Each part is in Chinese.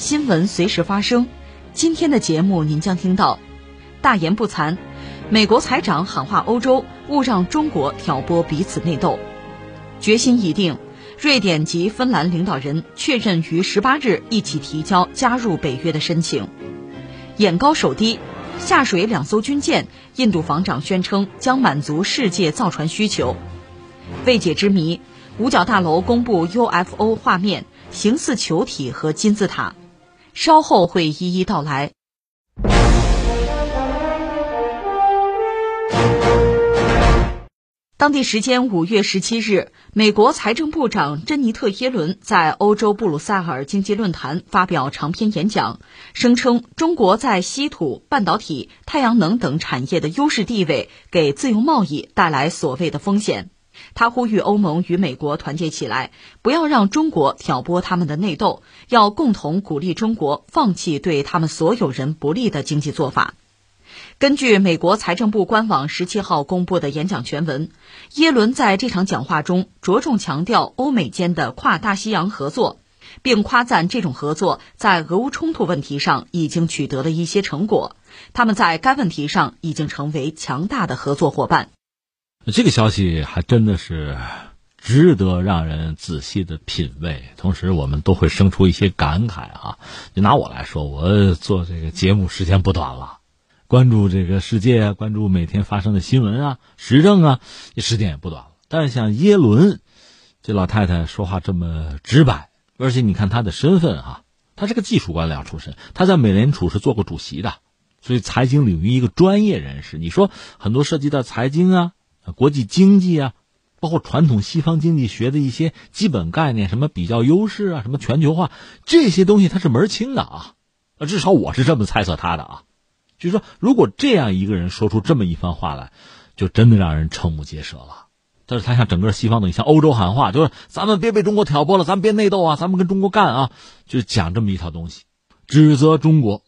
新闻随时发生。今天的节目您将听到：大言不惭，美国财长喊话欧洲，勿让中国挑拨彼此内斗；决心已定，瑞典及芬兰领导人确认于十八日一起提交加入北约的申请；眼高手低，下水两艘军舰，印度防长宣称将满足世界造船需求；未解之谜，五角大楼公布 UFO 画面。形似球体和金字塔，稍后会一一道来。当地时间五月十七日，美国财政部长珍妮特·耶伦在欧洲布鲁塞尔经济论坛发表长篇演讲，声称中国在稀土、半导体、太阳能等产业的优势地位，给自由贸易带来所谓的风险。他呼吁欧盟与美国团结起来，不要让中国挑拨他们的内斗，要共同鼓励中国放弃对他们所有人不利的经济做法。根据美国财政部官网十七号公布的演讲全文，耶伦在这场讲话中着重强调欧美间的跨大西洋合作，并夸赞这种合作在俄乌冲突问题上已经取得了一些成果，他们在该问题上已经成为强大的合作伙伴。这个消息还真的是值得让人仔细的品味，同时我们都会生出一些感慨啊。就拿我来说，我做这个节目时间不短了，关注这个世界，关注每天发生的新闻啊、时政啊，这时间也不短了。但是像耶伦这老太太说话这么直白，而且你看她的身份啊，她是个技术官僚出身，她在美联储是做过主席的，所以财经领域一个专业人士。你说很多涉及到财经啊。国际经济啊，包括传统西方经济学的一些基本概念，什么比较优势啊，什么全球化这些东西，他是门清的啊。至少我是这么猜测他的啊。就是说，如果这样一个人说出这么一番话来，就真的让人瞠目结舌了。但是他向整个西方等，向欧洲喊话，就是咱们别被中国挑拨了，咱们别内斗啊，咱们跟中国干啊，就讲这么一套东西，指责中国，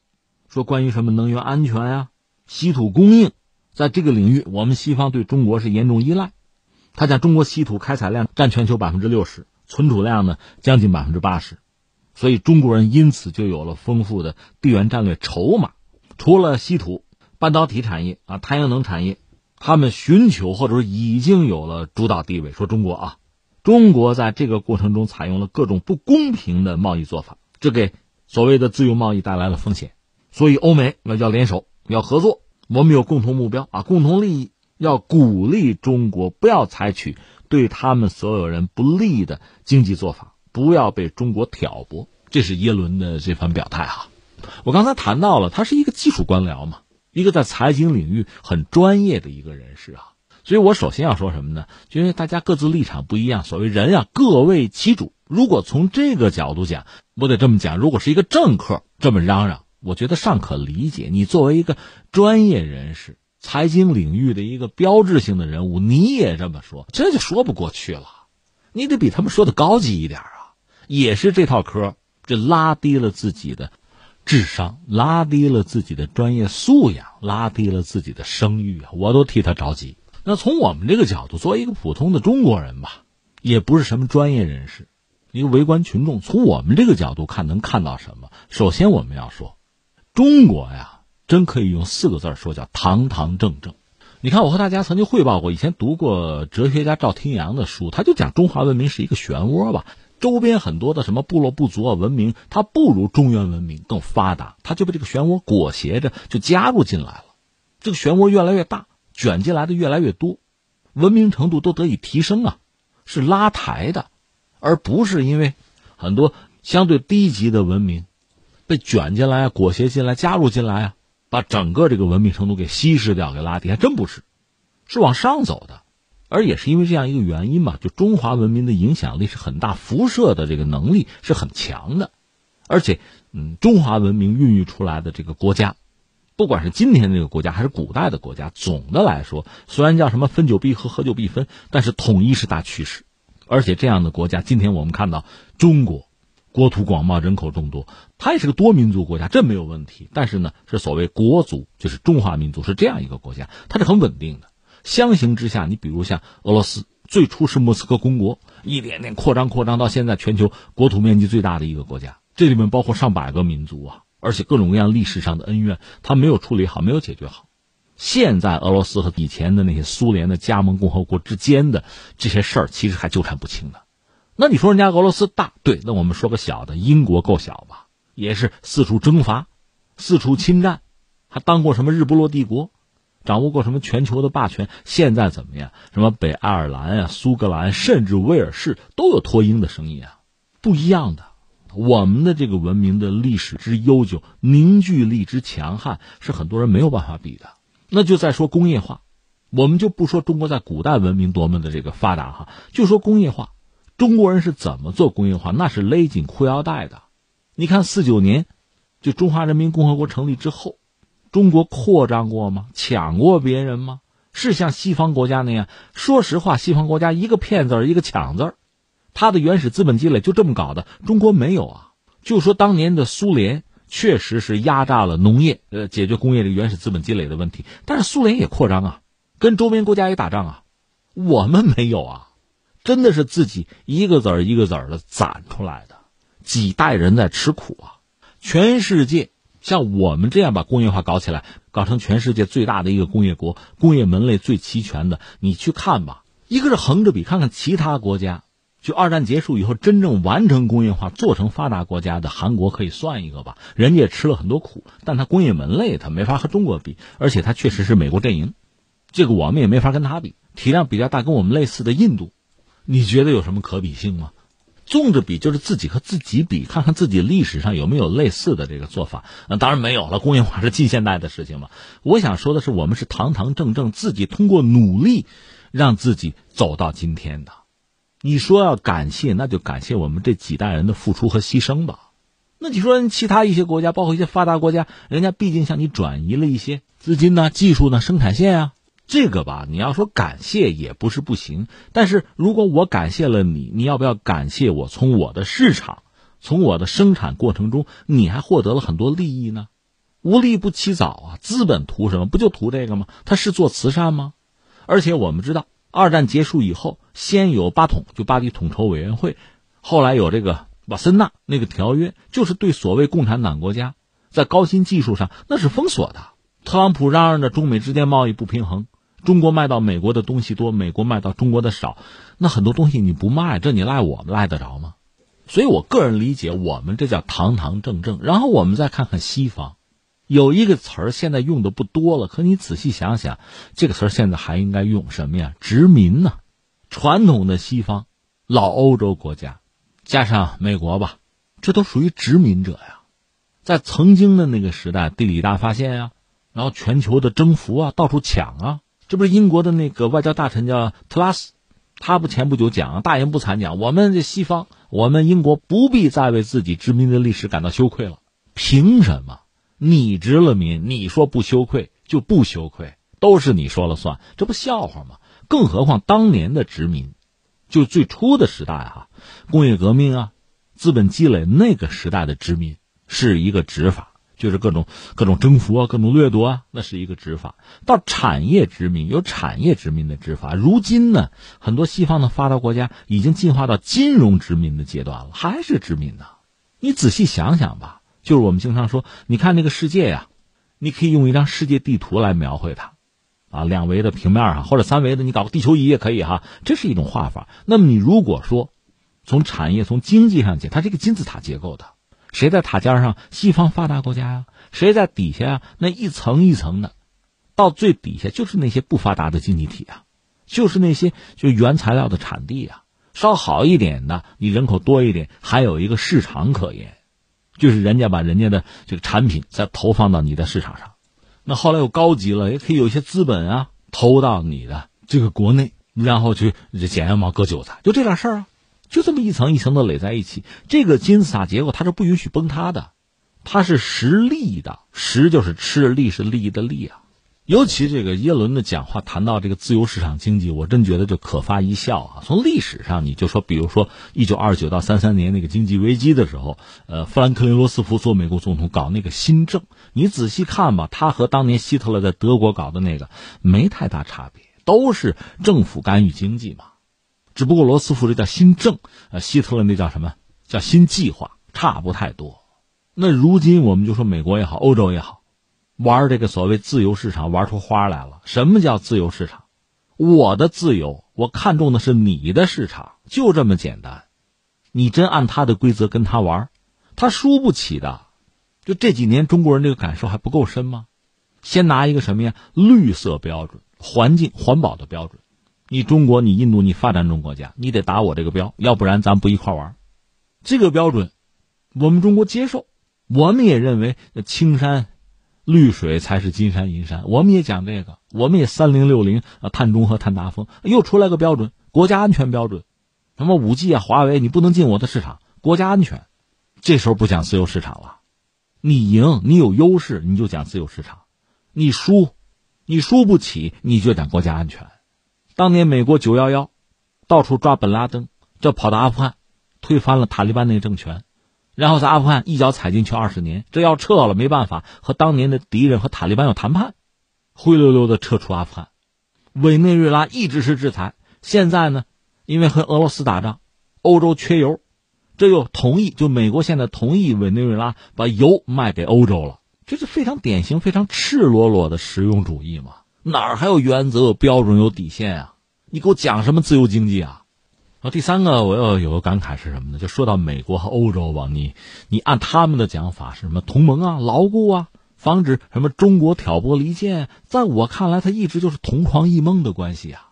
说关于什么能源安全呀、稀土供应。在这个领域，我们西方对中国是严重依赖。他讲中国稀土开采量占全球百分之六十，存储量呢将近百分之八十，所以中国人因此就有了丰富的地缘战略筹码。除了稀土、半导体产业啊、太阳能产业，他们寻求或者说已经有了主导地位。说中国啊，中国在这个过程中采用了各种不公平的贸易做法，这给所谓的自由贸易带来了风险。所以欧美要要联手，要合作。我们有共同目标啊，共同利益，要鼓励中国不要采取对他们所有人不利的经济做法，不要被中国挑拨。这是耶伦的这番表态哈。我刚才谈到了，他是一个技术官僚嘛，一个在财经领域很专业的一个人士啊。所以我首先要说什么呢？因为大家各自立场不一样，所谓人啊，各为其主。如果从这个角度讲，我得这么讲：如果是一个政客这么嚷嚷。我觉得尚可理解。你作为一个专业人士、财经领域的一个标志性的人物，你也这么说，这就说不过去了。你得比他们说的高级一点啊！也是这套嗑，这拉低了自己的智商，拉低了自己的专业素养，拉低了自己的声誉啊！我都替他着急。那从我们这个角度，作为一个普通的中国人吧，也不是什么专业人士，一个围观群众，从我们这个角度看，能看到什么？首先，我们要说。中国呀，真可以用四个字说，叫堂堂正正。你看，我和大家曾经汇报过，以前读过哲学家赵廷阳的书，他就讲中华文明是一个漩涡吧，周边很多的什么部落部族啊文明，它不如中原文明更发达，它就被这个漩涡裹挟着，就加入进来了。这个漩涡越来越大，卷进来的越来越多，文明程度都得以提升啊，是拉抬的，而不是因为很多相对低级的文明。被卷进来、裹挟进来、加入进来啊，把整个这个文明程度给稀释掉、给拉低，还真不是，是往上走的，而也是因为这样一个原因嘛，就中华文明的影响力是很大，辐射的这个能力是很强的，而且，嗯，中华文明孕育出来的这个国家，不管是今天这个国家还是古代的国家，总的来说，虽然叫什么分久必合，合久必分，但是统一是大趋势。而且这样的国家，今天我们看到中国。国土广袤，人口众多，它也是个多民族国家，这没有问题。但是呢，是所谓国族，就是中华民族是这样一个国家，它是很稳定的。相形之下，你比如像俄罗斯，最初是莫斯科公国，一点点扩张扩张到现在全球国土面积最大的一个国家，这里面包括上百个民族啊，而且各种各样历史上的恩怨，它没有处理好，没有解决好。现在俄罗斯和以前的那些苏联的加盟共和国之间的这些事儿，其实还纠缠不清呢。那你说人家俄罗斯大对，那我们说个小的，英国够小吧？也是四处征伐，四处侵占，还当过什么日不落帝国，掌握过什么全球的霸权？现在怎么样？什么北爱尔兰啊、苏格兰，甚至威尔士都有脱英的声音啊！不一样的，我们的这个文明的历史之悠久，凝聚力之强悍，是很多人没有办法比的。那就再说工业化，我们就不说中国在古代文明多么的这个发达哈，就说工业化。中国人是怎么做工业化？那是勒紧裤腰带的。你看四九年，就中华人民共和国成立之后，中国扩张过吗？抢过别人吗？是像西方国家那样？说实话，西方国家一个骗字儿，一个抢字儿，它的原始资本积累就这么搞的。中国没有啊。就说当年的苏联确实是压榨了农业，呃，解决工业的原始资本积累的问题。但是苏联也扩张啊，跟周边国家也打仗啊，我们没有啊。真的是自己一个子儿一个子儿的攒出来的，几代人在吃苦啊！全世界像我们这样把工业化搞起来，搞成全世界最大的一个工业国，工业门类最齐全的，你去看吧。一个是横着比，看看其他国家，就二战结束以后真正完成工业化、做成发达国家的韩国可以算一个吧。人家也吃了很多苦，但他工业门类他没法和中国比，而且他确实是美国阵营，这个我们也没法跟他比。体量比较大，跟我们类似的印度。你觉得有什么可比性吗？纵着比就是自己和自己比，看看自己历史上有没有类似的这个做法。那当然没有了，工业化是近现代的事情嘛。我想说的是，我们是堂堂正正自己通过努力，让自己走到今天的。你说要感谢，那就感谢我们这几代人的付出和牺牲吧。那你说其他一些国家，包括一些发达国家，人家毕竟向你转移了一些资金呢、技术呢、生产线啊。这个吧，你要说感谢也不是不行，但是如果我感谢了你，你要不要感谢我？从我的市场，从我的生产过程中，你还获得了很多利益呢？无利不起早啊！资本图什么？不就图这个吗？他是做慈善吗？而且我们知道，二战结束以后，先有八统，就巴黎统筹委员会，后来有这个瓦森纳那个条约，就是对所谓共产党国家在高新技术上那是封锁的。特朗普嚷嚷着中美之间贸易不平衡。中国卖到美国的东西多，美国卖到中国的少，那很多东西你不卖，这你赖我们赖得着吗？所以我个人理解，我们这叫堂堂正正。然后我们再看看西方，有一个词儿现在用的不多了，可你仔细想想，这个词儿现在还应该用什么呀？殖民呢？传统的西方，老欧洲国家，加上美国吧，这都属于殖民者呀。在曾经的那个时代，地理大发现啊，然后全球的征服啊，到处抢啊。这不是英国的那个外交大臣叫特拉斯，他不前不久讲大言不惭讲，我们这西方，我们英国不必再为自己殖民的历史感到羞愧了。凭什么？你殖了民，你说不羞愧就不羞愧，都是你说了算，这不笑话吗？更何况当年的殖民，就最初的时代啊，工业革命啊，资本积累那个时代的殖民是一个执法。就是各种各种征服啊，各种掠夺啊，那是一个执法。到产业殖民有产业殖民的执法。如今呢，很多西方的发达国家已经进化到金融殖民的阶段了，还是殖民呢？你仔细想想吧。就是我们经常说，你看那个世界呀，你可以用一张世界地图来描绘它，啊，两维的平面哈，或者三维的，你搞个地球仪也可以哈，这是一种画法。那么你如果说从产业、从经济上讲，它是一个金字塔结构的。谁在塔尖上？西方发达国家呀。谁在底下呀？那一层一层的，到最底下就是那些不发达的经济体啊，就是那些就原材料的产地啊。稍好一点的，你人口多一点，还有一个市场可言，就是人家把人家的这个产品再投放到你的市场上。那后来又高级了，也可以有一些资本啊投到你的这个国内，然后去捡羊毛割韭菜，就这点事儿啊。就这么一层一层的垒在一起。这个金字塔结构它是不允许崩塌的，它是实力的，实就是吃，力是利益的利啊。尤其这个耶伦的讲话谈到这个自由市场经济，我真觉得就可发一笑啊。从历史上你就说，比如说一九二九到三三年那个经济危机的时候，呃，富兰克林罗斯福做美国总统搞那个新政，你仔细看吧，他和当年希特勒在德国搞的那个没太大差别，都是政府干预经济嘛。只不过罗斯福这叫新政，呃，希特勒那叫什么？叫新计划，差不太多。那如今我们就说美国也好，欧洲也好。玩这个所谓自由市场玩出花来了。什么叫自由市场？我的自由，我看中的是你的市场，就这么简单。你真按他的规则跟他玩，他输不起的。就这几年中国人这个感受还不够深吗？先拿一个什么呀？绿色标准、环境环保的标准。你中国、你印度、你发展中国家，你得打我这个标，要不然咱不一块玩。这个标准，我们中国接受，我们也认为青山。绿水才是金山银山，我们也讲这个，我们也三零六零啊，碳中和、碳达峰，又出来个标准，国家安全标准，什么五 G 啊、华为，你不能进我的市场，国家安全。这时候不讲自由市场了，你赢，你有优势，你就讲自由市场；你输，你输不起，你就讲国家安全。当年美国九幺幺，到处抓本拉登，这跑到阿富汗，推翻了塔利班那个政权。然后在阿富汗一脚踩进去二十年，这要撤了没办法，和当年的敌人和塔利班要谈判，灰溜溜的撤出阿富汗。委内瑞拉一直是制裁，现在呢，因为和俄罗斯打仗，欧洲缺油，这又同意，就美国现在同意委内瑞拉把油卖给欧洲了，这是非常典型、非常赤裸裸的实用主义嘛？哪儿还有原则、有标准、有底线啊？你给我讲什么自由经济啊？啊，第三个我要有个感慨是什么呢？就说到美国和欧洲吧，你你按他们的讲法是什么同盟啊、牢固啊，防止什么中国挑拨离间。在我看来，它一直就是同床异梦的关系啊。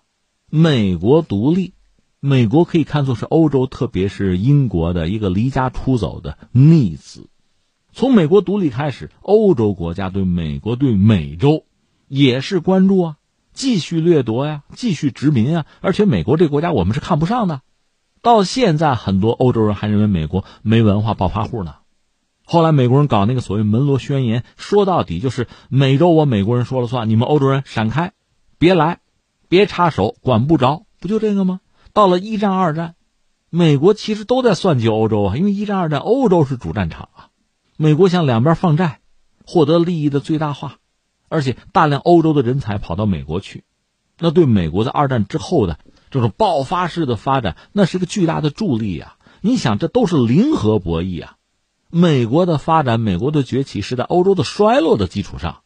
美国独立，美国可以看作是欧洲，特别是英国的一个离家出走的逆子。从美国独立开始，欧洲国家对美国、对美洲也是关注啊。继续掠夺呀，继续殖民啊！而且美国这个国家我们是看不上的，到现在很多欧洲人还认为美国没文化、暴发户呢。后来美国人搞那个所谓门罗宣言，说到底就是美洲我美国人说了算，你们欧洲人闪开，别来，别插手，管不着，不就这个吗？到了一战、二战，美国其实都在算计欧洲啊，因为一战、二战欧洲是主战场啊，美国向两边放债，获得利益的最大化。而且大量欧洲的人才跑到美国去，那对美国在二战之后的这种爆发式的发展，那是个巨大的助力呀！你想，这都是零和博弈啊！美国的发展，美国的崛起是在欧洲的衰落的基础上，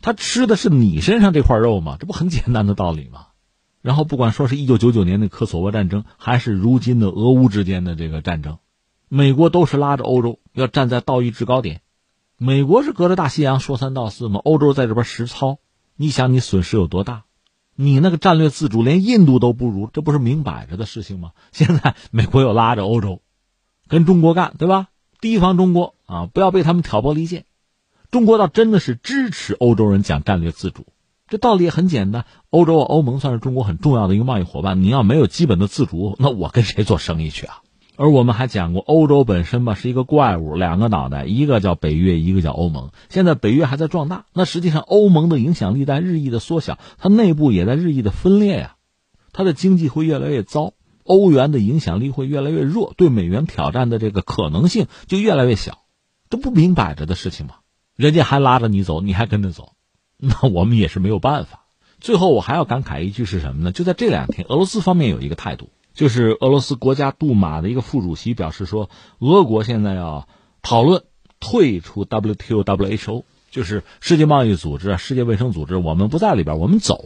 他吃的是你身上这块肉吗？这不很简单的道理吗？然后，不管说是一九九九年的科索沃战争，还是如今的俄乌之间的这个战争，美国都是拉着欧洲要站在道义制高点。美国是隔着大西洋说三道四嘛，欧洲在这边实操，你想你损失有多大？你那个战略自主连印度都不如，这不是明摆着的事情吗？现在美国又拉着欧洲，跟中国干，对吧？提防中国啊，不要被他们挑拨离间。中国倒真的是支持欧洲人讲战略自主，这道理也很简单。欧洲欧盟算是中国很重要的一个贸易伙伴，你要没有基本的自主，那我跟谁做生意去啊？而我们还讲过，欧洲本身吧是一个怪物，两个脑袋，一个叫北约，一个叫欧盟。现在北约还在壮大，那实际上欧盟的影响力在日益的缩小，它内部也在日益的分裂呀，它的经济会越来越糟，欧元的影响力会越来越弱，对美元挑战的这个可能性就越来越小，这不明摆着的事情吗？人家还拉着你走，你还跟着走，那我们也是没有办法。最后我还要感慨一句是什么呢？就在这两天，俄罗斯方面有一个态度。就是俄罗斯国家杜马的一个副主席表示说，俄国现在要讨论退出 WTO、WHO，就是世界贸易组织、世界卫生组织，我们不在里边，我们走。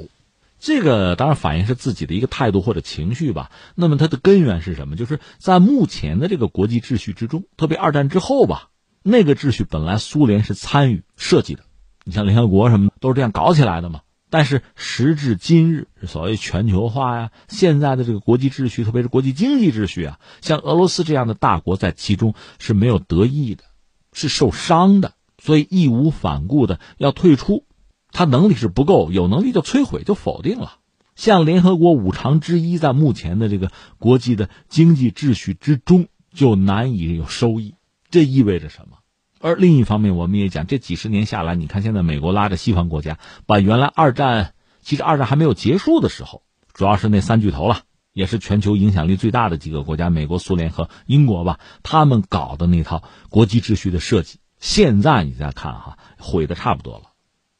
这个当然反映是自己的一个态度或者情绪吧。那么它的根源是什么？就是在目前的这个国际秩序之中，特别二战之后吧，那个秩序本来苏联是参与设计的，你像联合国什么都是这样搞起来的嘛。但是时至今日，所谓全球化呀，现在的这个国际秩序，特别是国际经济秩序啊，像俄罗斯这样的大国在其中是没有得益的，是受伤的，所以义无反顾的要退出，他能力是不够，有能力就摧毁，就否定了。像联合国五常之一，在目前的这个国际的经济秩序之中，就难以有收益。这意味着什么？而另一方面，我们也讲，这几十年下来，你看现在美国拉着西方国家，把原来二战，其实二战还没有结束的时候，主要是那三巨头了。也是全球影响力最大的几个国家，美国、苏联和英国吧，他们搞的那套国际秩序的设计，现在你再看哈，毁的差不多了。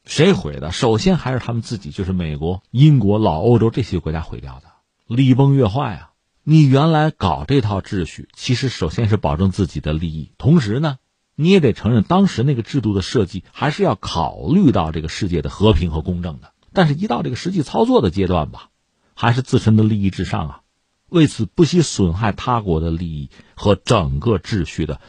谁毁的？首先还是他们自己，就是美国、英国、老欧洲这些国家毁掉的，礼崩乐坏啊！你原来搞这套秩序，其实首先是保证自己的利益，同时呢，你也得承认，当时那个制度的设计还是要考虑到这个世界的和平和公正的。但是，一到这个实际操作的阶段吧。还是自身的利益至上啊，为此不惜损害他国的利益和整个秩序的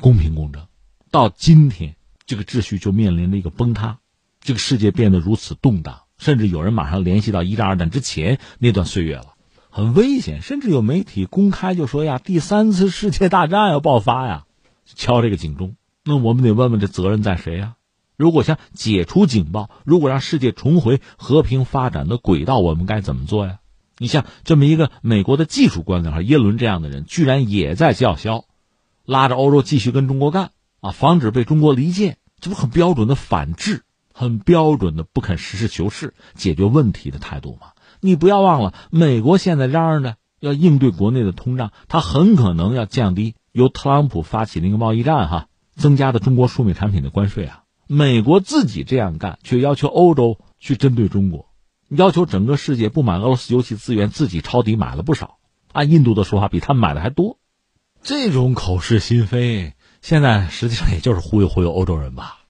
公平公正。到今天，这个秩序就面临了一个崩塌，这个世界变得如此动荡，甚至有人马上联系到一战、二战之前那段岁月了，很危险。甚至有媒体公开就说呀，第三次世界大战要爆发呀，敲这个警钟。那我们得问问这责任在谁呀？如果想解除警报，如果让世界重回和平发展的轨道，我们该怎么做呀？你像这么一个美国的技术官僚耶伦这样的人，居然也在叫嚣，拉着欧洲继续跟中国干啊，防止被中国离间，这不很标准的反制，很标准的不肯实事求是解决问题的态度吗？你不要忘了，美国现在嚷嚷着要应对国内的通胀，他很可能要降低由特朗普发起那个贸易战哈增加的中国输美产品的关税啊。美国自己这样干，却要求欧洲去针对中国，要求整个世界不满俄罗斯油气资源，自己抄底买了不少。按印度的说法，比他们买的还多。这种口是心非，现在实际上也就是忽悠忽悠欧洲人吧。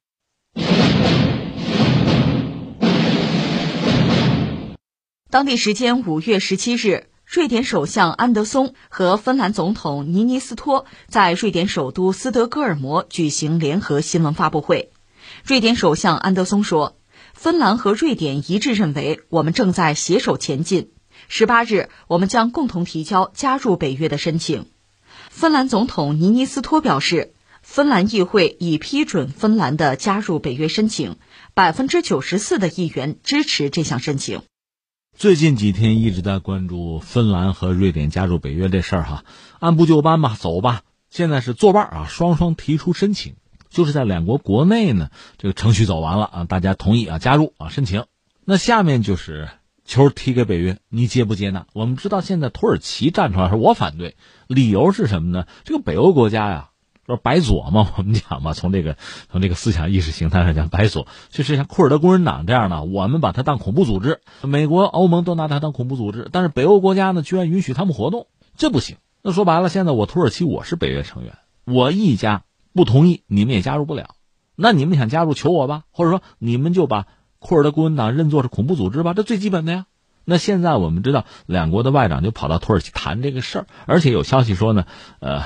当地时间五月十七日，瑞典首相安德松和芬兰总统尼尼斯托在瑞典首都斯德哥尔摩举行联合新闻发布会。瑞典首相安德松说：“芬兰和瑞典一致认为，我们正在携手前进。十八日，我们将共同提交加入北约的申请。”芬兰总统尼尼斯托表示，芬兰议会已批准芬兰的加入北约申请，百分之九十四的议员支持这项申请。最近几天一直在关注芬兰和瑞典加入北约这事儿哈，按部就班吧，走吧。现在是作伴啊，双双提出申请。就是在两国国内呢，这个程序走完了啊，大家同意啊加入啊申请，那下面就是球踢给北约，你接不接纳？我们知道现在土耳其站出来说我反对，理由是什么呢？这个北欧国家呀，说白左嘛，我们讲嘛，从这个从这个思想意识形态上讲，白左就是像库尔德工人党这样的，我们把它当恐怖组织，美国、欧盟都拿它当恐怖组织，但是北欧国家呢，居然允许他们活动，这不行。那说白了，现在我土耳其我是北约成员，我一家。不同意，你们也加入不了。那你们想加入，求我吧，或者说你们就把库尔德工人党认作是恐怖组织吧，这最基本的呀。那现在我们知道，两国的外长就跑到土耳其谈这个事儿，而且有消息说呢，呃，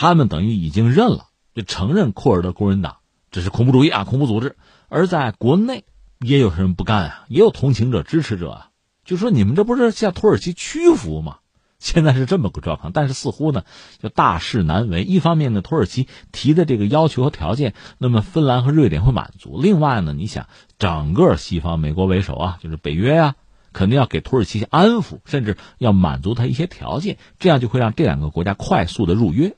他们等于已经认了，就承认库尔德工人党这是恐怖主义啊，恐怖组织。而在国内也有人不干啊，也有同情者、支持者啊，就说你们这不是向土耳其屈服吗？现在是这么个状况，但是似乎呢，就大事难为。一方面呢，土耳其提的这个要求和条件，那么芬兰和瑞典会满足；另外呢，你想，整个西方，美国为首啊，就是北约啊，肯定要给土耳其安抚，甚至要满足他一些条件，这样就会让这两个国家快速的入约。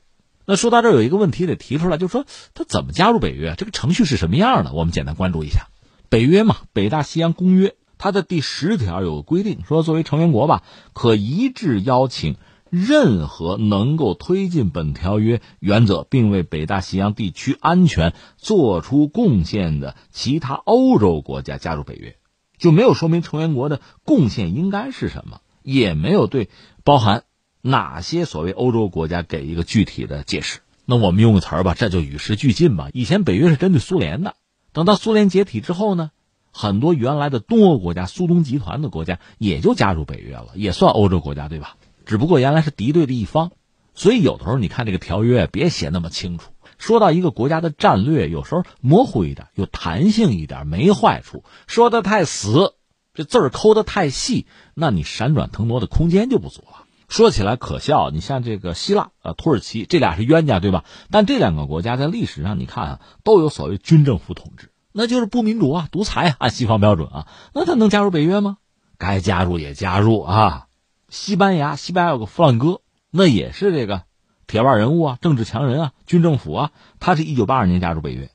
那说到这，有一个问题得提出来，就是说他怎么加入北约？这个程序是什么样的？我们简单关注一下，北约嘛，北大西洋公约。它的第十条有个规定，说作为成员国吧，可一致邀请任何能够推进本条约原则，并为北大西洋地区安全做出贡献的其他欧洲国家加入北约，就没有说明成员国的贡献应该是什么，也没有对包含哪些所谓欧洲国家给一个具体的解释。那我们用个词儿吧，这就与时俱进吧。以前北约是针对苏联的，等到苏联解体之后呢？很多原来的东欧国家、苏东集团的国家也就加入北约了，也算欧洲国家，对吧？只不过原来是敌对的一方，所以有的时候你看这个条约别写那么清楚。说到一个国家的战略，有时候模糊一点，有弹性一点没坏处。说的太死，这字儿抠的太细，那你闪转腾挪的空间就不足了。说起来可笑，你像这个希腊、呃土耳其，这俩是冤家，对吧？但这两个国家在历史上，你看啊，都有所谓军政府统治。那就是不民主啊，独裁啊，按 西方标准啊，那他能加入北约吗？该加入也加入啊。西班牙，西班牙有个弗朗哥，那也是这个铁腕人物啊，政治强人啊，军政府啊。他是一九八二年加入北约。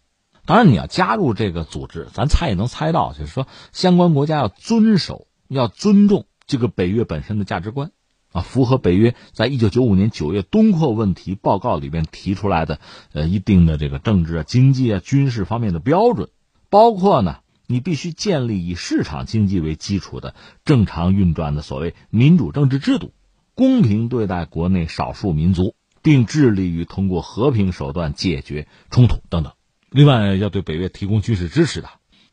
当然，你要加入这个组织，咱猜也能猜到，就是说相关国家要遵守、要尊重这个北约本身的价值观，啊，符合北约在一九九五年九月东扩问题报告里边提出来的呃一定的这个政治啊、经济啊、军事方面的标准，包括呢，你必须建立以市场经济为基础的正常运转的所谓民主政治制度，公平对待国内少数民族，并致力于通过和平手段解决冲突等等。另外，要对北约提供军事支持的。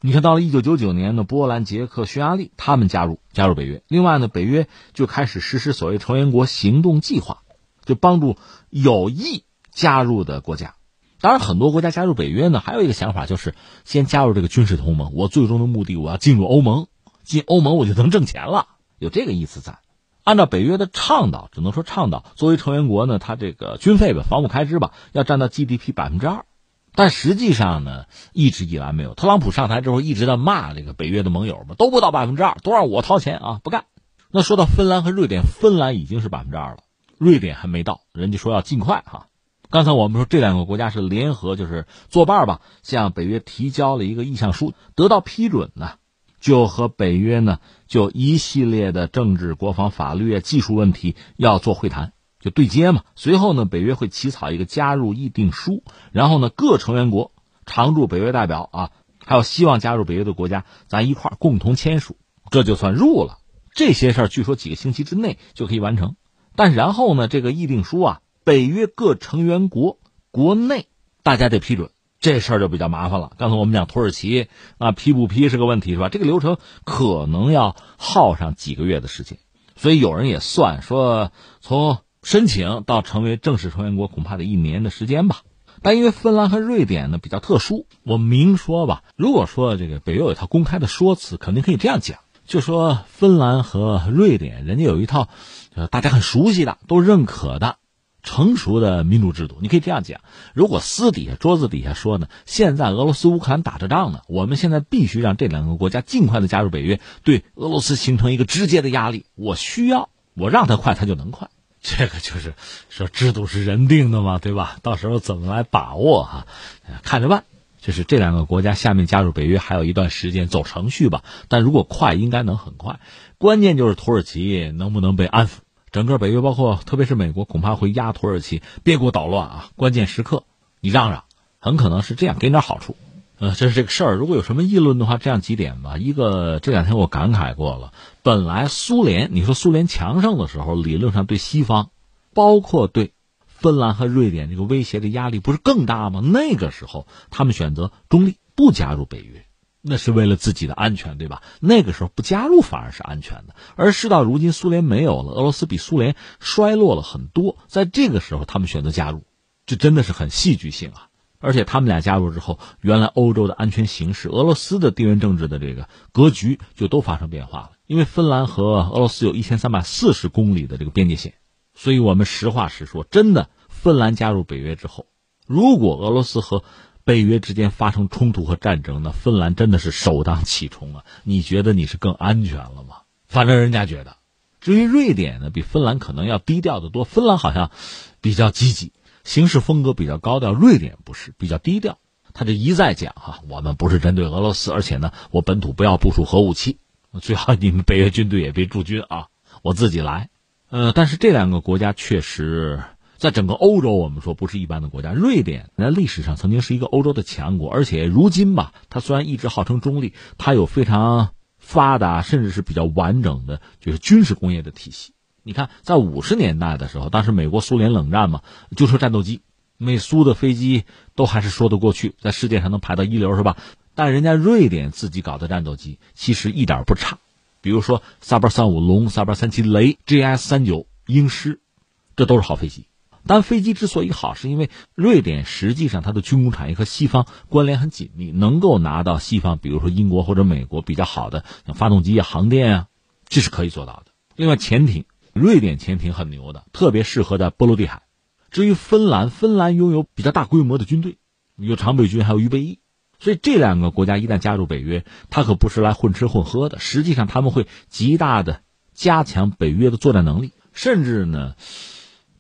你看到了一九九九年的波兰、捷克、匈牙利，他们加入加入北约。另外呢，北约就开始实施所谓成员国行动计划，就帮助有意加入的国家。当然，很多国家加入北约呢，还有一个想法就是先加入这个军事同盟。我最终的目的，我要进入欧盟，进欧盟我就能挣钱了，有这个意思在。按照北约的倡导，只能说倡导，作为成员国呢，它这个军费吧、防务开支吧，要占到 GDP 百分之二。但实际上呢，一直以来没有。特朗普上台之后一直在骂这个北约的盟友嘛，都不到百分之二，都让我掏钱啊，不干。那说到芬兰和瑞典，芬兰已经是百分之二了，瑞典还没到，人家说要尽快哈。刚才我们说这两个国家是联合，就是作伴吧，向北约提交了一个意向书，得到批准呢，就和北约呢就一系列的政治、国防、法律、技术问题要做会谈。就对接嘛，随后呢，北约会起草一个加入议定书，然后呢，各成员国常驻北约代表啊，还有希望加入北约的国家，咱一块共同签署，这就算入了。这些事儿据说几个星期之内就可以完成，但然后呢，这个议定书啊，北约各成员国国内大家得批准，这事儿就比较麻烦了。刚才我们讲土耳其啊，批不批是个问题，是吧？这个流程可能要耗上几个月的时间，所以有人也算说从。申请到成为正式成员国，恐怕得一年的时间吧。但因为芬兰和瑞典呢比较特殊，我明说吧。如果说这个北约有一套公开的说辞，肯定可以这样讲，就说芬兰和瑞典人家有一套，呃，大家很熟悉的、都认可的、成熟的民主制度。你可以这样讲。如果私底下桌子底下说呢，现在俄罗斯乌克兰打着仗呢，我们现在必须让这两个国家尽快的加入北约，对俄罗斯形成一个直接的压力。我需要，我让他快，他就能快。这个就是说，制度是人定的嘛，对吧？到时候怎么来把握哈，看着办。就是这两个国家下面加入北约还有一段时间走程序吧，但如果快，应该能很快。关键就是土耳其能不能被安抚。整个北约，包括特别是美国，恐怕会压土耳其，别给我捣乱啊！关键时刻你让让，很可能是这样，给你点好处。呃，这是这个事儿。如果有什么议论的话，这样几点吧。一个，这两天我感慨过了。本来苏联，你说苏联强盛的时候，理论上对西方，包括对芬兰和瑞典这个威胁的压力不是更大吗？那个时候他们选择中立，不加入北约，那是为了自己的安全，对吧？那个时候不加入反而是安全的。而事到如今，苏联没有了，俄罗斯比苏联衰落了很多，在这个时候他们选择加入，这真的是很戏剧性啊！而且他们俩加入之后，原来欧洲的安全形势、俄罗斯的地缘政治的这个格局就都发生变化了。因为芬兰和俄罗斯有一千三百四十公里的这个边界线，所以我们实话实说，真的，芬兰加入北约之后，如果俄罗斯和北约之间发生冲突和战争，那芬兰真的是首当其冲啊！你觉得你是更安全了吗？反正人家觉得。至于瑞典呢，比芬兰可能要低调的多。芬兰好像比较积极。行事风格比较高调，瑞典不是比较低调，他就一再讲哈，我们不是针对俄罗斯，而且呢，我本土不要部署核武器，最好你们北约军队也别驻军啊，我自己来。呃，但是这两个国家确实在整个欧洲，我们说不是一般的国家。瑞典在历史上曾经是一个欧洲的强国，而且如今吧，它虽然一直号称中立，它有非常发达甚至是比较完整的，就是军事工业的体系。你看，在五十年代的时候，当时美国苏联冷战嘛，就说战斗机，美苏的飞机都还是说得过去，在世界上能排到一流，是吧？但人家瑞典自己搞的战斗机其实一点不差，比如说萨巴三五龙、萨巴三七雷、GS 三九鹰狮，这都是好飞机。但飞机之所以好，是因为瑞典实际上它的军工产业和西方关联很紧密，能够拿到西方，比如说英国或者美国比较好的像发动机啊、航电啊，这是可以做到的。另外，潜艇。瑞典潜艇很牛的，特别适合在波罗的海。至于芬兰，芬兰拥有比较大规模的军队，有常备军，还有预备役，所以这两个国家一旦加入北约，它可不是来混吃混喝的。实际上，他们会极大的加强北约的作战能力，甚至呢，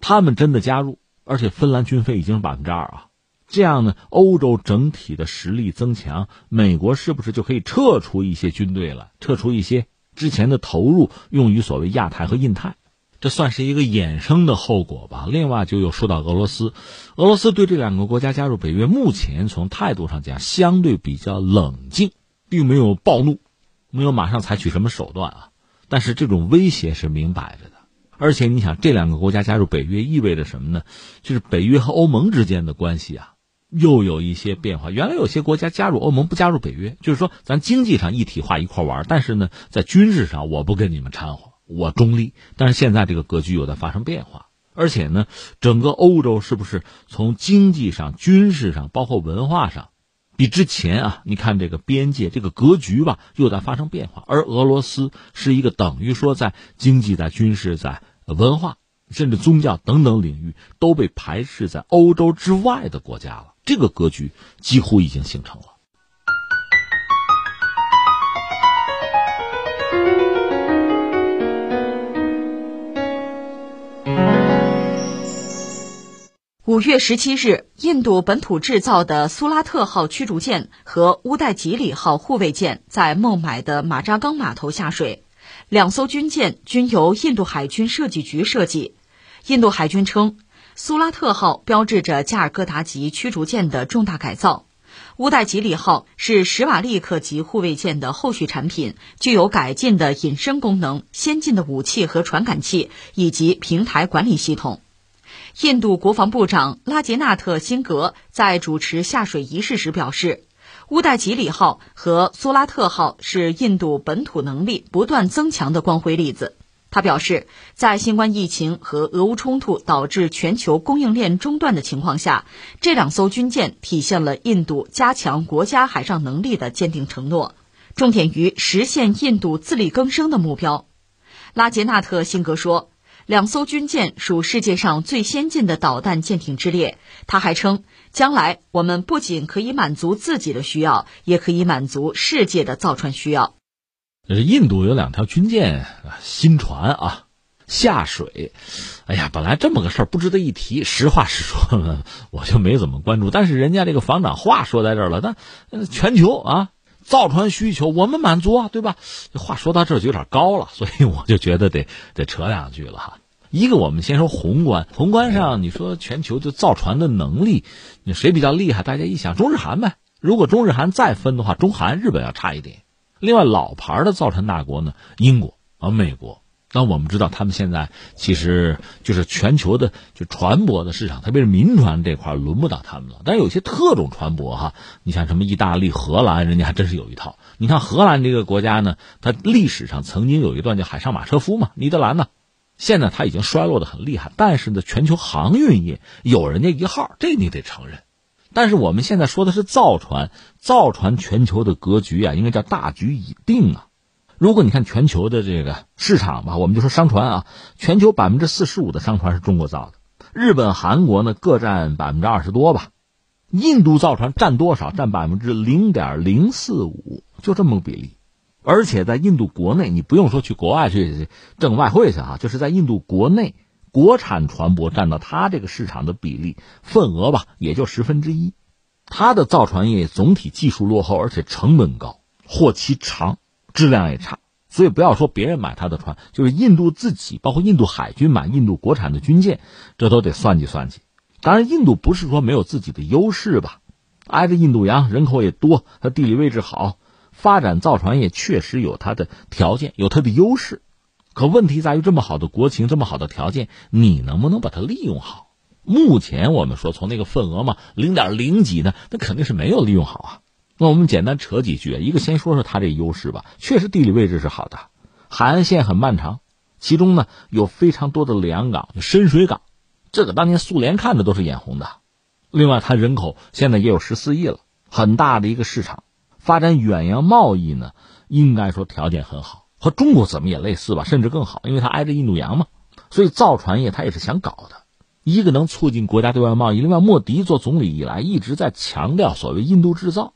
他们真的加入，而且芬兰军费已经是百分之二啊。这样呢，欧洲整体的实力增强，美国是不是就可以撤出一些军队了？撤出一些之前的投入，用于所谓亚太和印太，这算是一个衍生的后果吧。另外，就又说到俄罗斯，俄罗斯对这两个国家加入北约，目前从态度上讲相对比较冷静，并没有暴怒，没有马上采取什么手段啊。但是这种威胁是明摆着的。而且你想，这两个国家加入北约意味着什么呢？就是北约和欧盟之间的关系啊。又有一些变化。原来有些国家加入欧盟不加入北约，就是说咱经济上一体化一块玩，但是呢，在军事上我不跟你们掺和，我中立。但是现在这个格局有在发生变化，而且呢，整个欧洲是不是从经济上、军事上，包括文化上，比之前啊，你看这个边界这个格局吧，又在发生变化。而俄罗斯是一个等于说在经济、在军事、在文化，甚至宗教等等领域都被排斥在欧洲之外的国家了。这个格局几乎已经形成了。五月十七日，印度本土制造的苏拉特号驱逐舰和乌代吉里号护卫舰在孟买的马扎冈码头下水，两艘军舰均由印度海军设计局设计。印度海军称。苏拉特号标志着加尔各答级驱逐舰的重大改造，乌代吉里号是史瓦利克级护卫舰的后续产品，具有改进的隐身功能、先进的武器和传感器以及平台管理系统。印度国防部长拉杰纳特·辛格在主持下水仪式时表示，乌代吉里号和苏拉特号是印度本土能力不断增强的光辉例子。他表示，在新冠疫情和俄乌冲突导致全球供应链中断的情况下，这两艘军舰体现了印度加强国家海上能力的坚定承诺，重点于实现印度自力更生的目标。拉杰纳特·辛格说，两艘军舰属世界上最先进的导弹舰艇之列。他还称，将来我们不仅可以满足自己的需要，也可以满足世界的造船需要。印度有两条军舰新船啊下水，哎呀，本来这么个事儿不值得一提。实话实说，我就没怎么关注。但是人家这个防长话说在这儿了，那全球啊造船需求我们满足啊，对吧？话说到这就有点高了，所以我就觉得得得扯两句了哈。一个，我们先说宏观，宏观上你说全球就造船的能力，你谁比较厉害？大家一想，中日韩呗。如果中日韩再分的话，中韩日本要差一点。另外，老牌的造船大国呢，英国啊美国。那我们知道，他们现在其实就是全球的就船舶的市场，特别是民船这块轮不到他们了。但是有些特种船舶哈，你像什么意大利、荷兰，人家还真是有一套。你看荷兰这个国家呢，它历史上曾经有一段叫海上马车夫嘛，尼德兰呢，现在它已经衰落的很厉害。但是呢，全球航运业有人家一号，这你得承认。但是我们现在说的是造船，造船全球的格局啊，应该叫大局已定啊。如果你看全球的这个市场吧，我们就说商船啊，全球百分之四十五的商船是中国造的，日本、韩国呢各占百分之二十多吧，印度造船占多少？占百分之零点零四五，就这么个比例。而且在印度国内，你不用说去国外去挣外汇去啊，就是在印度国内。国产船舶占到它这个市场的比例份额吧，也就十分之一。它的造船业总体技术落后，而且成本高，货期长，质量也差。所以不要说别人买他的船，就是印度自己，包括印度海军买印度国产的军舰，这都得算计算计。当然，印度不是说没有自己的优势吧，挨着印度洋，人口也多，它地理位置好，发展造船业确实有它的条件，有它的优势。可问题在于，这么好的国情，这么好的条件，你能不能把它利用好？目前我们说，从那个份额嘛，零点零几呢，那肯定是没有利用好啊。那我们简单扯几句，一个先说说它这优势吧。确实地理位置是好的，海岸线很漫长，其中呢有非常多的良港、深水港，这个当年苏联看着都是眼红的。另外，它人口现在也有十四亿了，很大的一个市场，发展远洋贸易呢，应该说条件很好。和中国怎么也类似吧，甚至更好，因为它挨着印度洋嘛，所以造船业它也是想搞的，一个能促进国家对外贸易。另外，莫迪做总理以来一直在强调所谓印度制造，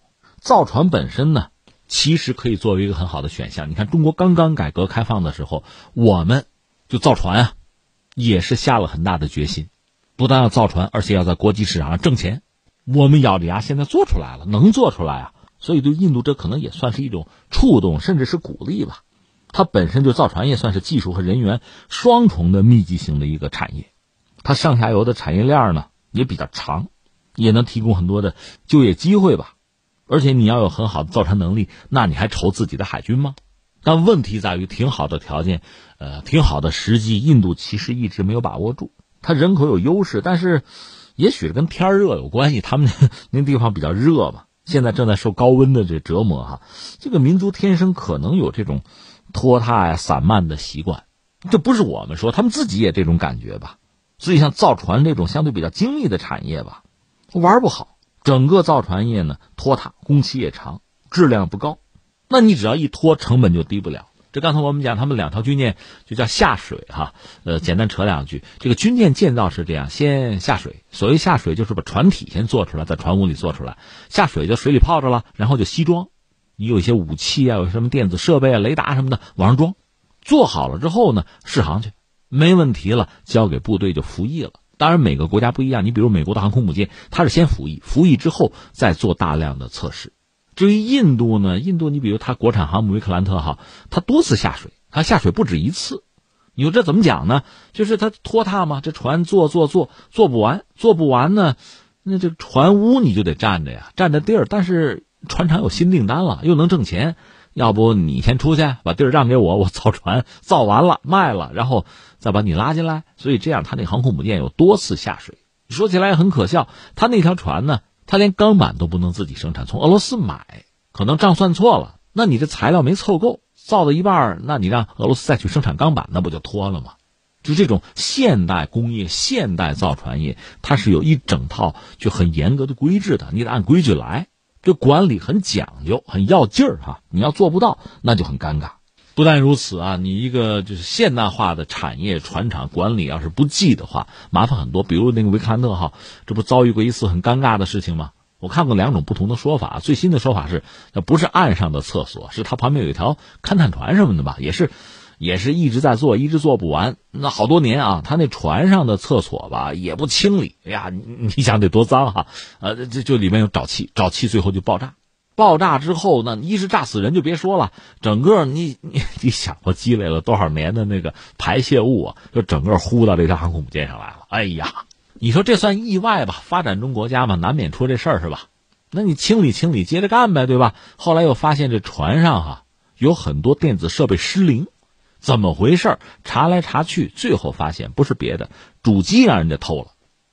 造船本身呢，其实可以作为一个很好的选项。你看，中国刚刚改革开放的时候，我们就造船啊，也是下了很大的决心，不但要造船，而且要在国际市场上挣钱。我们咬着牙现在做出来了，能做出来啊，所以对印度这可能也算是一种触动，甚至是鼓励吧。它本身就造船业算是技术和人员双重的密集型的一个产业，它上下游的产业链呢也比较长，也能提供很多的就业机会吧。而且你要有很好的造船能力，那你还愁自己的海军吗？但问题在于，挺好的条件，呃，挺好的时机，印度其实一直没有把握住。它人口有优势，但是。也许是跟天热有关系，他们 那地方比较热嘛，现在正在受高温的这折磨哈。这个民族天生可能有这种拖沓呀、散漫的习惯，这不是我们说，他们自己也这种感觉吧。所以像造船这种相对比较精密的产业吧，玩不好。整个造船业呢拖沓，工期也长，质量不高。那你只要一拖，成本就低不了。这刚才我们讲，他们两条军舰就叫下水哈。呃，简单扯两句，这个军舰建造是这样：先下水，所谓下水就是把船体先做出来，在船坞里做出来，下水就水里泡着了，然后就西装，你有一些武器啊，有什么电子设备啊、雷达什么的往上装，做好了之后呢，试航去，没问题了，交给部队就服役了。当然每个国家不一样，你比如美国的航空母舰，它是先服役，服役之后再做大量的测试。至于印度呢？印度，你比如它国产航母维克兰特号，它多次下水，它下水不止一次。你说这怎么讲呢？就是它拖沓嘛，这船做做做做不完，做不完呢，那这船坞你就得占着呀，占着地儿。但是船厂有新订单了，又能挣钱，要不你先出去把地儿让给我，我造船造完了卖了，然后再把你拉进来。所以这样，他那航空母舰有多次下水。说起来也很可笑，他那条船呢？他连钢板都不能自己生产，从俄罗斯买，可能账算错了。那你这材料没凑够，造到一半，那你让俄罗斯再去生产钢板，那不就脱了吗？就这种现代工业、现代造船业，它是有一整套就很严格的规制的，你得按规矩来，这管理很讲究，很要劲儿哈。你要做不到，那就很尴尬。不但如此啊，你一个就是现代化的产业船厂管理要是不济的话，麻烦很多。比如那个维克兰特号，这不遭遇过一次很尴尬的事情吗？我看过两种不同的说法，最新的说法是，那不是岸上的厕所，是它旁边有一条勘探船什么的吧，也是，也是一直在做，一直做不完，那好多年啊，他那船上的厕所吧也不清理，哎呀，你想得多脏哈，呃，这就里面有沼气，沼气最后就爆炸。爆炸之后呢，一是炸死人就别说了，整个你你你想我积累了多少年的那个排泄物啊，就整个呼到这条航空母舰上来了。哎呀，你说这算意外吧？发展中国家嘛，难免出这事儿是吧？那你清理清理，接着干呗，对吧？后来又发现这船上哈有很多电子设备失灵，怎么回事？查来查去，最后发现不是别的，主机让人家偷了，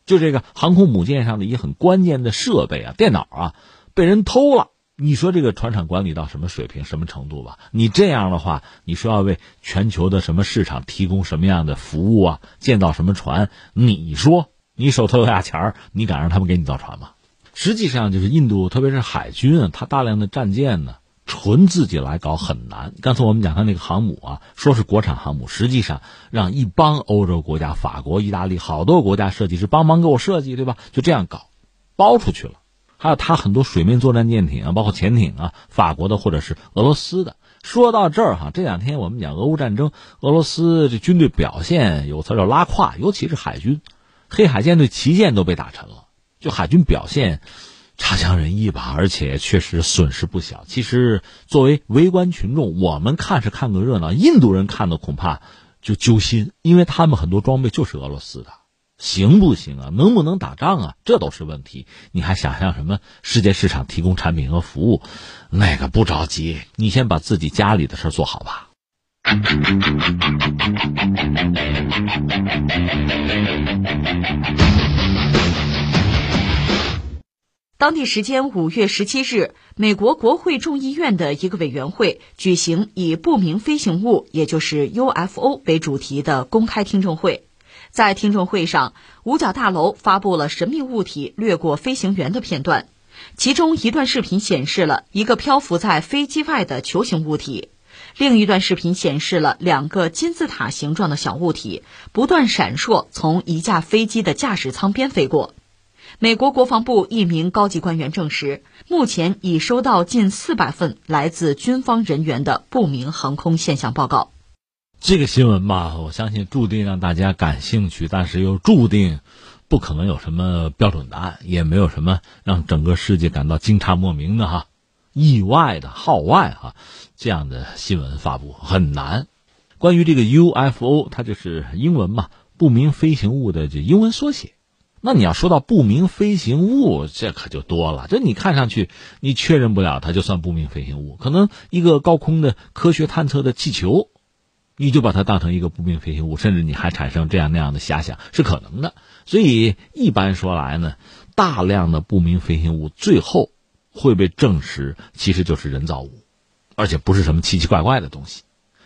就这个航空母舰上的一很关键的设备啊，电脑啊，被人偷了。你说这个船厂管理到什么水平、什么程度吧？你这样的话，你说要为全球的什么市场提供什么样的服务啊？建造什么船？你说你手头有俩钱儿，你敢让他们给你造船吗？实际上，就是印度，特别是海军啊，它大量的战舰呢，纯自己来搞很难。刚才我们讲他那个航母啊，说是国产航母，实际上让一帮欧洲国家，法国、意大利好多国家设计师帮忙给我设计，对吧？就这样搞，包出去了。还有他很多水面作战舰艇啊，包括潜艇啊，法国的或者是俄罗斯的。说到这儿哈，这两天我们讲俄乌战争，俄罗斯这军队表现有词叫拉胯，尤其是海军，黑海舰队旗舰都被打沉了，就海军表现差强人意吧，而且确实损失不小。其实作为围观群众，我们看是看个热闹，印度人看的恐怕就揪心，因为他们很多装备就是俄罗斯的。行不行啊？能不能打仗啊？这都是问题。你还想象什么世界市场提供产品和服务？那个不着急，你先把自己家里的事做好吧。当地时间五月十七日，美国国会众议院的一个委员会举行以不明飞行物，也就是 UFO 为主题的公开听证会。在听证会上，五角大楼发布了神秘物体掠过飞行员的片段，其中一段视频显示了一个漂浮在飞机外的球形物体，另一段视频显示了两个金字塔形状的小物体不断闪烁，从一架飞机的驾驶舱边飞过。美国国防部一名高级官员证实，目前已收到近四百份来自军方人员的不明航空现象报告。这个新闻吧，我相信注定让大家感兴趣，但是又注定不可能有什么标准答案，也没有什么让整个世界感到惊诧莫名的哈、意外的号外哈这样的新闻发布很难。关于这个 UFO，它就是英文嘛，不明飞行物的这英文缩写。那你要说到不明飞行物，这可就多了。这你看上去你确认不了它，就算不明飞行物。可能一个高空的科学探测的气球，你就把它当成一个不明飞行物，甚至你还产生这样那样的遐想，是可能的。所以一般说来呢，大量的不明飞行物最后会被证实其实就是人造物，而且不是什么奇奇怪怪的东西。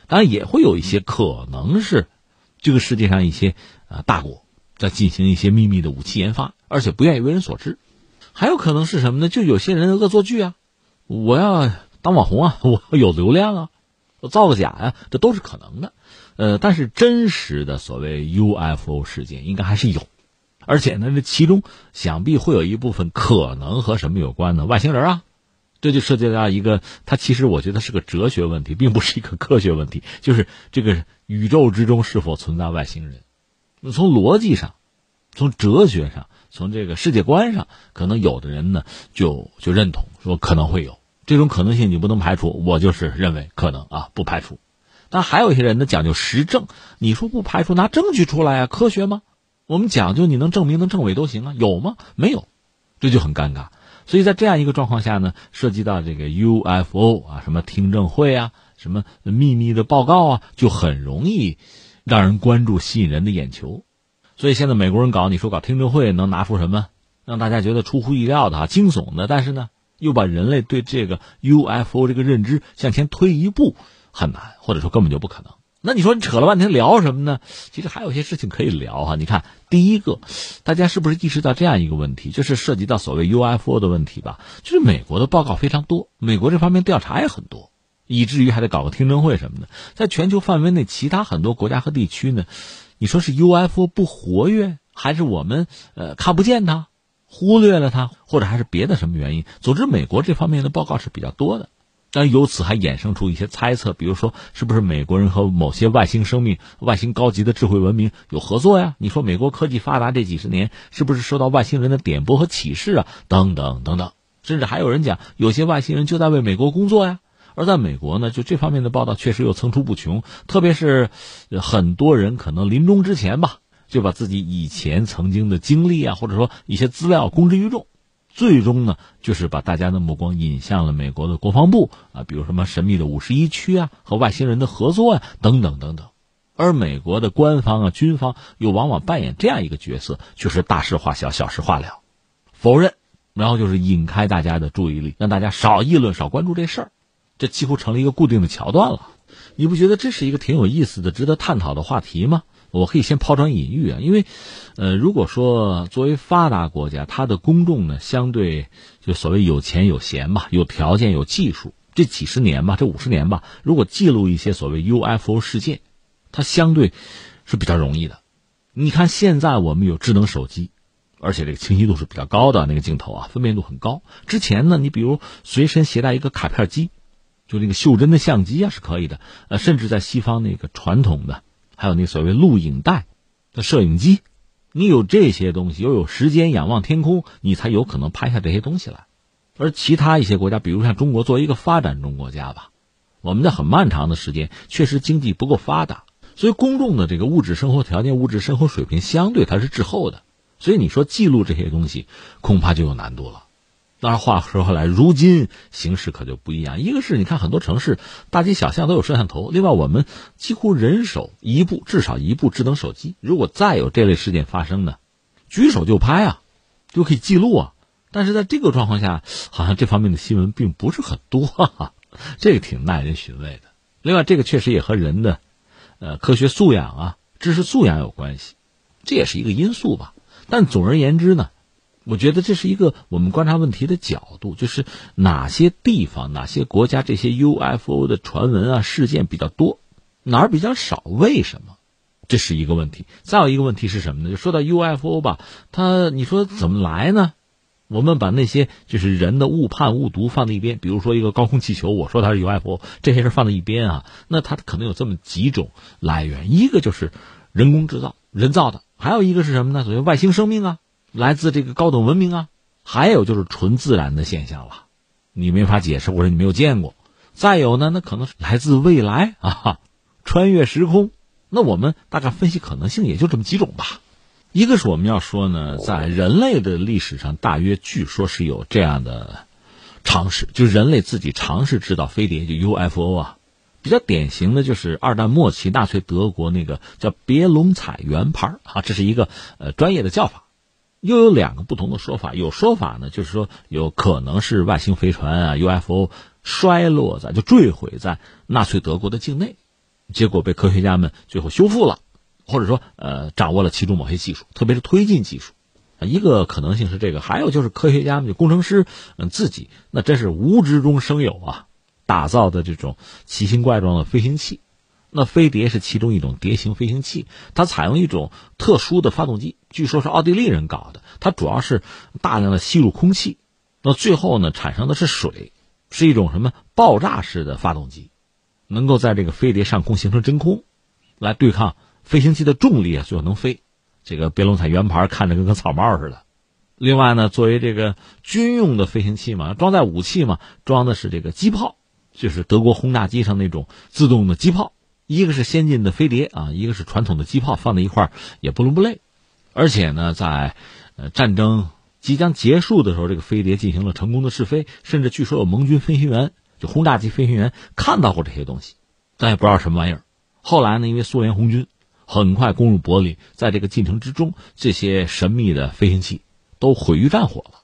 当然也会有一些可能是这个世界上一些呃大国。在进行一些秘密的武器研发，而且不愿意为人所知。还有可能是什么呢？就有些人恶作剧啊，我要当网红啊，我有流量啊，我造个假呀，这都是可能的。呃，但是真实的所谓 UFO 事件应该还是有，而且呢，这其中想必会有一部分可能和什么有关呢？外星人啊，这就涉及到一个，它其实我觉得是个哲学问题，并不是一个科学问题，就是这个宇宙之中是否存在外星人。从逻辑上，从哲学上，从这个世界观上，可能有的人呢就就认同说可能会有这种可能性，你不能排除。我就是认为可能啊，不排除。但还有一些人呢讲究实证，你说不排除，拿证据出来啊，科学吗？我们讲究你能证明能证伪都行啊，有吗？没有，这就很尴尬。所以在这样一个状况下呢，涉及到这个 UFO 啊，什么听证会啊，什么秘密的报告啊，就很容易。让人关注、吸引人的眼球，所以现在美国人搞，你说搞听证会能拿出什么让大家觉得出乎意料的、哈惊悚的？但是呢，又把人类对这个 UFO 这个认知向前推一步很难，或者说根本就不可能。那你说你扯了半天聊什么呢？其实还有些事情可以聊哈。你看，第一个，大家是不是意识到这样一个问题，就是涉及到所谓 UFO 的问题吧？就是美国的报告非常多，美国这方面调查也很多。以至于还得搞个听证会什么的，在全球范围内，其他很多国家和地区呢，你说是 UFO 不活跃，还是我们呃看不见它，忽略了它，或者还是别的什么原因？总之，美国这方面的报告是比较多的，但由此还衍生出一些猜测，比如说是不是美国人和某些外星生命、外星高级的智慧文明有合作呀？你说美国科技发达这几十年，是不是受到外星人的点拨和启示啊？等等等等，甚至还有人讲，有些外星人就在为美国工作呀。而在美国呢，就这方面的报道确实又层出不穷，特别是很多人可能临终之前吧，就把自己以前曾经的经历啊，或者说一些资料公之于众，最终呢，就是把大家的目光引向了美国的国防部啊，比如什么神秘的五十一区啊，和外星人的合作啊，等等等等。而美国的官方啊、军方又往往扮演这样一个角色，就是大事化小，小事化了，否认，然后就是引开大家的注意力，让大家少议论、少关注这事儿。这几乎成了一个固定的桥段了，你不觉得这是一个挺有意思的、值得探讨的话题吗？我可以先抛砖引玉啊，因为，呃，如果说作为发达国家，它的公众呢，相对就所谓有钱有闲吧，有条件有技术，这几十年吧，这五十年吧，如果记录一些所谓 UFO 事件，它相对是比较容易的。你看现在我们有智能手机，而且这个清晰度是比较高的，那个镜头啊，分辨度很高。之前呢，你比如随身携带一个卡片机。就那个袖珍的相机啊是可以的，呃，甚至在西方那个传统的，还有那所谓录影带的摄影机，你有这些东西，又有时间仰望天空，你才有可能拍下这些东西来。而其他一些国家，比如像中国，作为一个发展中国家吧，我们在很漫长的时间确实经济不够发达，所以公众的这个物质生活条件、物质生活水平相对它是滞后的，所以你说记录这些东西，恐怕就有难度了。当然，话说回来，如今形势可就不一样。一个是你看很多城市大街小巷都有摄像头，另外我们几乎人手一部，至少一部智能手机。如果再有这类事件发生呢，举手就拍啊，就可以记录啊。但是在这个状况下，好像这方面的新闻并不是很多，哈 哈这个挺耐人寻味的。另外，这个确实也和人的呃科学素养啊、知识素养有关系，这也是一个因素吧。但总而言之呢。我觉得这是一个我们观察问题的角度，就是哪些地方、哪些国家这些 UFO 的传闻啊、事件比较多，哪儿比较少？为什么？这是一个问题。再有一个问题是什么呢？就说到 UFO 吧，它你说怎么来呢？我们把那些就是人的误判误读放在一边，比如说一个高空气球，我说它是 UFO，这些事放在一边啊，那它可能有这么几种来源，一个就是人工制造、人造的，还有一个是什么呢？所谓外星生命啊，来自这个高等文明啊，还有就是纯自然的现象了，你没法解释或者你没有见过。再有呢，那可能是来自未来啊，穿越时空。那我们大概分析可能性也就这么几种吧。一个是我们要说呢，在人类的历史上，大约据说是有这样的尝试，就人类自己尝试制造飞碟，就 UFO 啊。比较典型的就是二战末期纳粹德国那个叫别龙彩圆盘啊，这是一个呃专业的叫法。又有两个不同的说法，有说法呢，就是说有可能是外星飞船啊 UFO 衰落在就坠毁在纳粹德国的境内，结果被科学家们最后修复了。或者说，呃，掌握了其中某些技术，特别是推进技术，一个可能性是这个，还有就是科学家们、就工程师，嗯，自己那真是无知中生有啊，打造的这种奇形怪状的飞行器，那飞碟是其中一种碟形飞行器，它采用一种特殊的发动机，据说是奥地利人搞的，它主要是大量的吸入空气，那最后呢产生的是水，是一种什么爆炸式的发动机，能够在这个飞碟上空形成真空，来对抗。飞行器的重力啊，最后能飞。这个别龙彩圆盘看着跟个草帽似的。另外呢，作为这个军用的飞行器嘛，装载武器嘛，装的是这个机炮，就是德国轰炸机上那种自动的机炮。一个是先进的飞碟啊，一个是传统的机炮，放在一块儿也不伦不类。而且呢，在呃战争即将结束的时候，这个飞碟进行了成功的试飞，甚至据说有盟军飞行员，就轰炸机飞行员看到过这些东西，但也不知道什么玩意儿。后来呢，因为苏联红军。很快攻入柏林，在这个进程之中，这些神秘的飞行器都毁于战火了。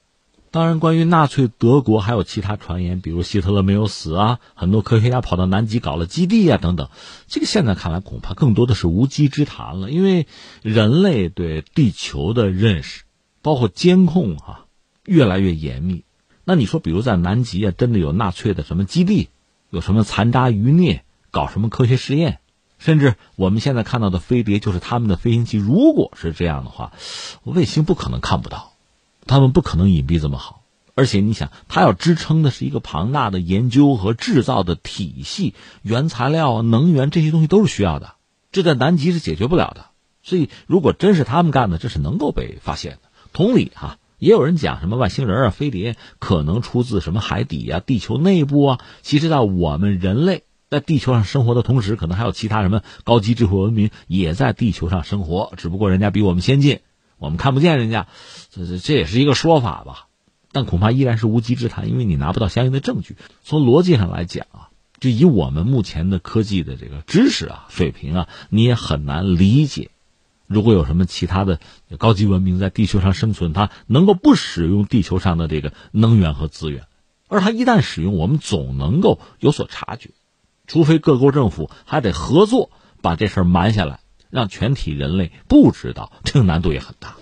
当然，关于纳粹德国还有其他传言，比如希特勒没有死啊，很多科学家跑到南极搞了基地啊等等，这个现在看来恐怕更多的是无稽之谈了。因为人类对地球的认识，包括监控啊，越来越严密。那你说，比如在南极啊，真的有纳粹的什么基地，有什么残渣余孽，搞什么科学实验？甚至我们现在看到的飞碟就是他们的飞行器。如果是这样的话，卫星不可能看不到，他们不可能隐蔽这么好。而且你想，它要支撑的是一个庞大的研究和制造的体系，原材料、能源这些东西都是需要的，这在南极是解决不了的。所以，如果真是他们干的，这是能够被发现的。同理哈，也有人讲什么外星人啊、飞碟可能出自什么海底啊、地球内部啊。其实，在我们人类。在地球上生活的同时，可能还有其他什么高级智慧文明也在地球上生活，只不过人家比我们先进，我们看不见人家，这这这也是一个说法吧。但恐怕依然是无稽之谈，因为你拿不到相应的证据。从逻辑上来讲啊，就以我们目前的科技的这个知识啊水平啊，你也很难理解，如果有什么其他的高级文明在地球上生存，它能够不使用地球上的这个能源和资源，而它一旦使用，我们总能够有所察觉。除非各国政府还得合作把这事儿瞒下来，让全体人类不知道，这个难度也很大。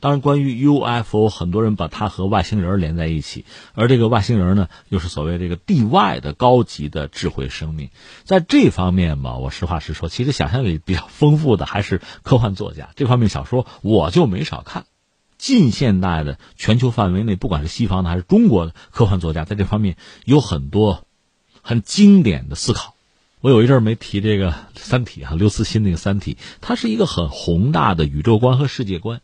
当然，关于 UFO，很多人把它和外星人连在一起，而这个外星人呢，又是所谓这个地外的高级的智慧生命。在这方面嘛，我实话实说，其实想象力比较丰富的还是科幻作家。这方面小说我就没少看。近现代的全球范围内，不管是西方的还是中国的科幻作家，在这方面有很多。很经典的思考，我有一阵儿没提这个《三体》啊，刘慈欣那个《三体》，它是一个很宏大的宇宙观和世界观，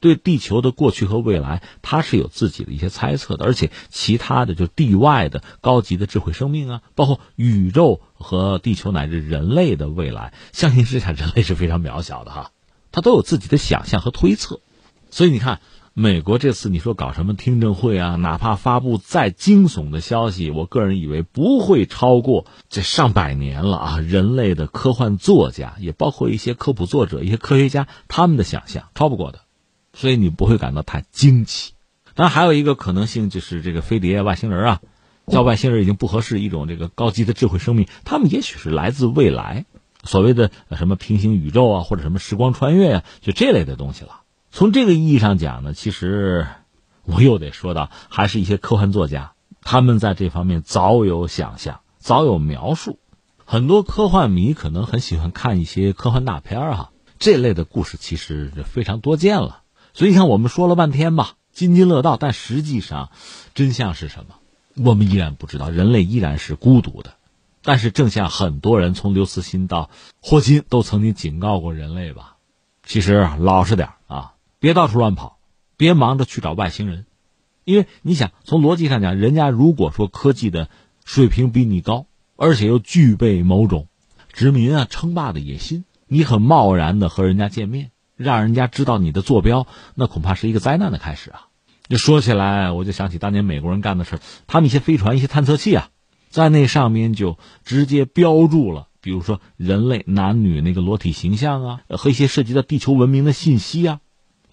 对地球的过去和未来，它是有自己的一些猜测的，而且其他的就地外的高级的智慧生命啊，包括宇宙和地球乃至人类的未来，相信之下人类是非常渺小的哈，他都有自己的想象和推测，所以你看。美国这次你说搞什么听证会啊？哪怕发布再惊悚的消息，我个人以为不会超过这上百年了啊！人类的科幻作家，也包括一些科普作者、一些科学家，他们的想象超不过的，所以你不会感到太惊奇。当然，还有一个可能性就是这个飞碟外星人啊，叫外星人已经不合适，一种这个高级的智慧生命，他们也许是来自未来，所谓的什么平行宇宙啊，或者什么时光穿越啊，就这类的东西了。从这个意义上讲呢，其实我又得说到，还是一些科幻作家，他们在这方面早有想象，早有描述。很多科幻迷可能很喜欢看一些科幻大片儿哈，这类的故事其实非常多见了。所以你看，我们说了半天吧，津津乐道，但实际上，真相是什么？我们依然不知道。人类依然是孤独的。但是，正像很多人从刘慈欣到霍金都曾经警告过人类吧，其实老实点啊，别到处乱跑，别忙着去找外星人，因为你想从逻辑上讲，人家如果说科技的水平比你高，而且又具备某种殖民啊、称霸的野心，你很贸然的和人家见面，让人家知道你的坐标，那恐怕是一个灾难的开始啊！就说起来，我就想起当年美国人干的事他们一些飞船、一些探测器啊。在那上面就直接标注了，比如说人类男女那个裸体形象啊，和一些涉及到地球文明的信息啊，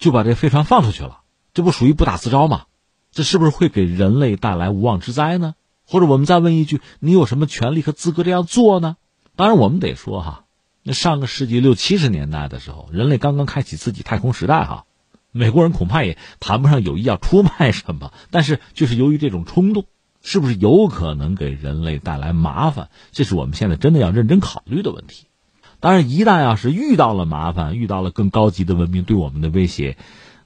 就把这飞船放出去了，这不属于不打自招吗？这是不是会给人类带来无妄之灾呢？或者我们再问一句，你有什么权利和资格这样做呢？当然，我们得说哈，那上个世纪六七十年代的时候，人类刚刚开启自己太空时代哈，美国人恐怕也谈不上有意要出卖什么，但是就是由于这种冲动。是不是有可能给人类带来麻烦？这是我们现在真的要认真考虑的问题。当然，一旦要是遇到了麻烦，遇到了更高级的文明对我们的威胁，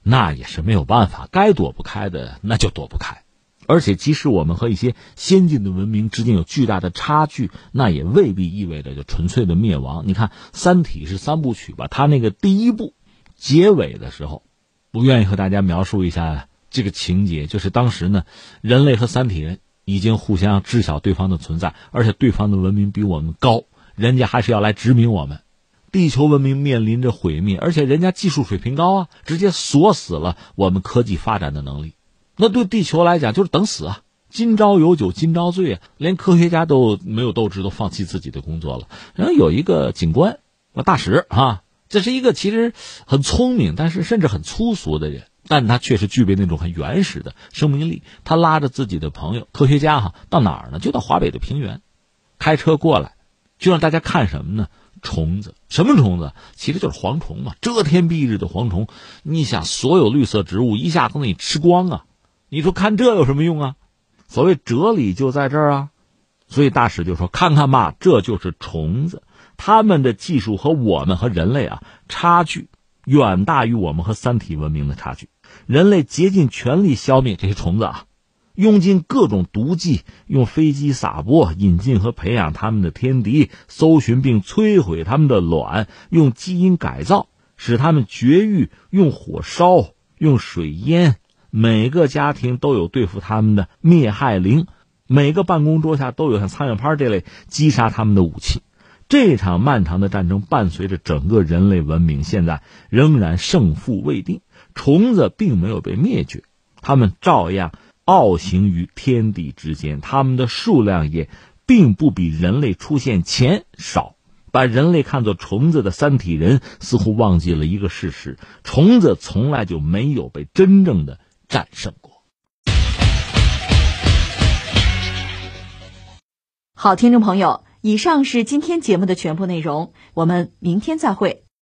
那也是没有办法，该躲不开的那就躲不开。而且，即使我们和一些先进的文明之间有巨大的差距，那也未必意味着就纯粹的灭亡。你看，《三体》是三部曲吧？它那个第一部结尾的时候，不愿意和大家描述一下这个情节，就是当时呢，人类和三体人。已经互相知晓对方的存在，而且对方的文明比我们高，人家还是要来殖民我们。地球文明面临着毁灭，而且人家技术水平高啊，直接锁死了我们科技发展的能力。那对地球来讲就是等死啊！今朝有酒今朝醉啊！连科学家都没有斗志，都放弃自己的工作了。然后有一个警官，大使啊，这是一个其实很聪明，但是甚至很粗俗的人。但他确实具备那种很原始的生命力。他拉着自己的朋友科学家哈，到哪儿呢？就到华北的平原，开车过来，就让大家看什么呢？虫子，什么虫子？其实就是蝗虫嘛，遮天蔽日的蝗虫。你想，所有绿色植物一下子给你吃光啊！你说看这有什么用啊？所谓哲理就在这儿啊！所以大使就说：“看看吧，这就是虫子，他们的技术和我们和人类啊差距远大于我们和三体文明的差距。”人类竭尽全力消灭这些虫子啊，用尽各种毒剂，用飞机撒播，引进和培养他们的天敌，搜寻并摧毁他们的卵，用基因改造使他们绝育，用火烧，用水淹。每个家庭都有对付他们的灭害灵，每个办公桌下都有像苍蝇拍这类击杀他们的武器。这场漫长的战争伴随着整个人类文明，现在仍然胜负未定。虫子并没有被灭绝，它们照样傲行于天地之间，它们的数量也并不比人类出现前少。把人类看作虫子的三体人似乎忘记了一个事实：虫子从来就没有被真正的战胜过。好，听众朋友，以上是今天节目的全部内容，我们明天再会。